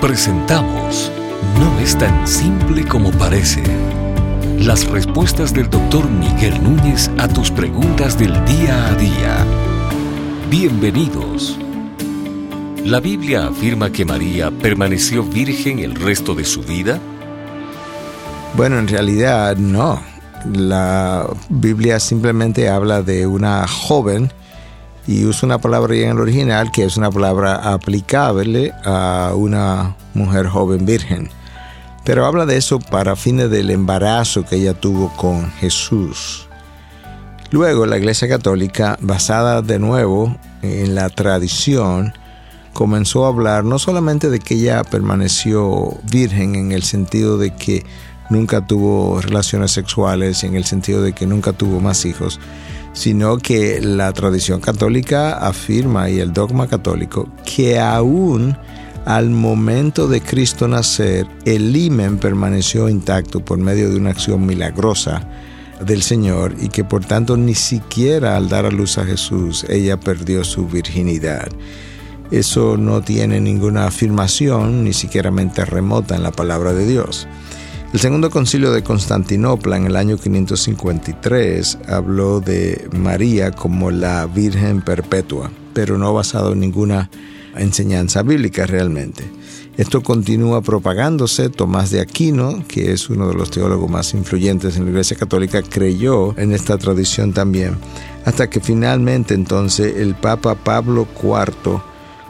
Presentamos No es tan simple como parece. Las respuestas del doctor Miguel Núñez a tus preguntas del día a día. Bienvenidos. ¿La Biblia afirma que María permaneció virgen el resto de su vida? Bueno, en realidad no. La Biblia simplemente habla de una joven y usa una palabra en el original que es una palabra aplicable a una mujer joven virgen. Pero habla de eso para fines del embarazo que ella tuvo con Jesús. Luego la Iglesia Católica, basada de nuevo en la tradición, comenzó a hablar no solamente de que ella permaneció virgen en el sentido de que nunca tuvo relaciones sexuales, en el sentido de que nunca tuvo más hijos, sino que la tradición católica afirma y el dogma católico que aún al momento de Cristo nacer, el himen permaneció intacto por medio de una acción milagrosa del Señor y que por tanto ni siquiera al dar a luz a Jesús ella perdió su virginidad. Eso no tiene ninguna afirmación, ni siquiera mente remota en la palabra de Dios. El segundo concilio de Constantinopla en el año 553 habló de María como la Virgen Perpetua, pero no basado en ninguna enseñanza bíblica realmente. Esto continúa propagándose. Tomás de Aquino, que es uno de los teólogos más influyentes en la Iglesia Católica, creyó en esta tradición también, hasta que finalmente entonces el Papa Pablo IV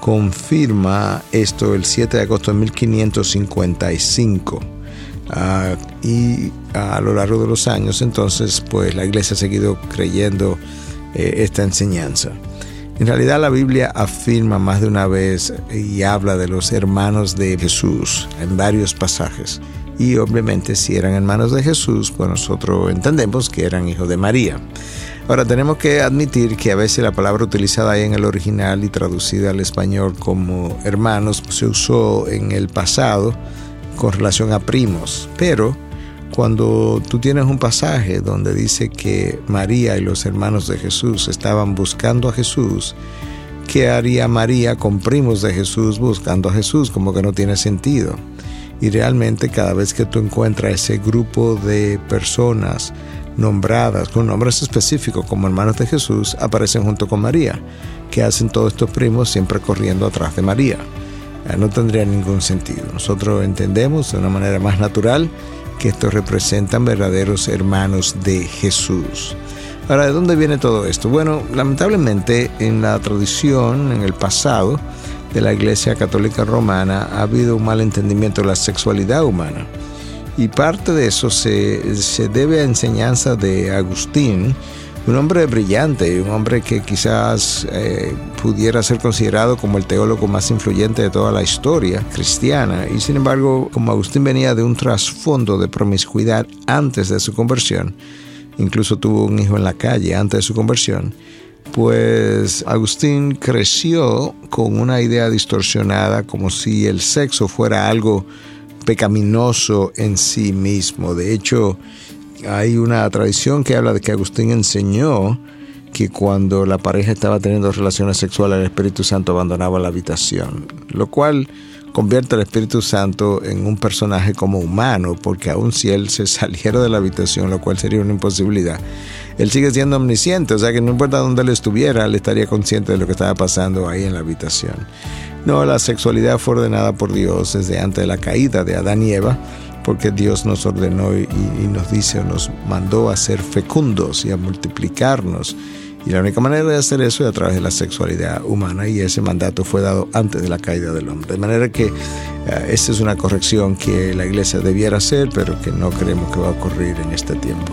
confirma esto el 7 de agosto de 1555 Ah, y a lo largo de los años entonces pues la iglesia ha seguido creyendo eh, esta enseñanza. En realidad la Biblia afirma más de una vez y habla de los hermanos de Jesús en varios pasajes. Y obviamente si eran hermanos de Jesús, pues nosotros entendemos que eran hijos de María. Ahora tenemos que admitir que a veces la palabra utilizada ahí en el original y traducida al español como hermanos se usó en el pasado con relación a primos, pero cuando tú tienes un pasaje donde dice que María y los hermanos de Jesús estaban buscando a Jesús, ¿qué haría María con primos de Jesús buscando a Jesús? Como que no tiene sentido. Y realmente cada vez que tú encuentras ese grupo de personas nombradas con nombres específicos como hermanos de Jesús, aparecen junto con María, que hacen todos estos primos siempre corriendo atrás de María. Ah, no tendría ningún sentido. Nosotros entendemos de una manera más natural que estos representan verdaderos hermanos de Jesús. Ahora, ¿de dónde viene todo esto? Bueno, lamentablemente en la tradición, en el pasado de la Iglesia Católica Romana, ha habido un mal entendimiento de la sexualidad humana. Y parte de eso se, se debe a enseñanza de Agustín, un hombre brillante, un hombre que quizás eh, pudiera ser considerado como el teólogo más influyente de toda la historia cristiana. Y sin embargo, como Agustín venía de un trasfondo de promiscuidad antes de su conversión, incluso tuvo un hijo en la calle antes de su conversión, pues Agustín creció con una idea distorsionada como si el sexo fuera algo pecaminoso en sí mismo. De hecho, hay una tradición que habla de que Agustín enseñó que cuando la pareja estaba teniendo relaciones sexuales el Espíritu Santo abandonaba la habitación, lo cual convierte al Espíritu Santo en un personaje como humano, porque aun si él se saliera de la habitación, lo cual sería una imposibilidad, él sigue siendo omnisciente, o sea que no importa dónde él estuviera, él estaría consciente de lo que estaba pasando ahí en la habitación. No, la sexualidad fue ordenada por Dios desde antes de la caída de Adán y Eva, porque Dios nos ordenó y, nos dice o nos mandó a ser fecundos y a multiplicarnos. Y la única manera de hacer eso es a través de la sexualidad humana y ese mandato fue dado antes de la caída del hombre. De manera que eh, esta es una corrección que la iglesia debiera hacer, pero que no creemos que va a ocurrir en este tiempo.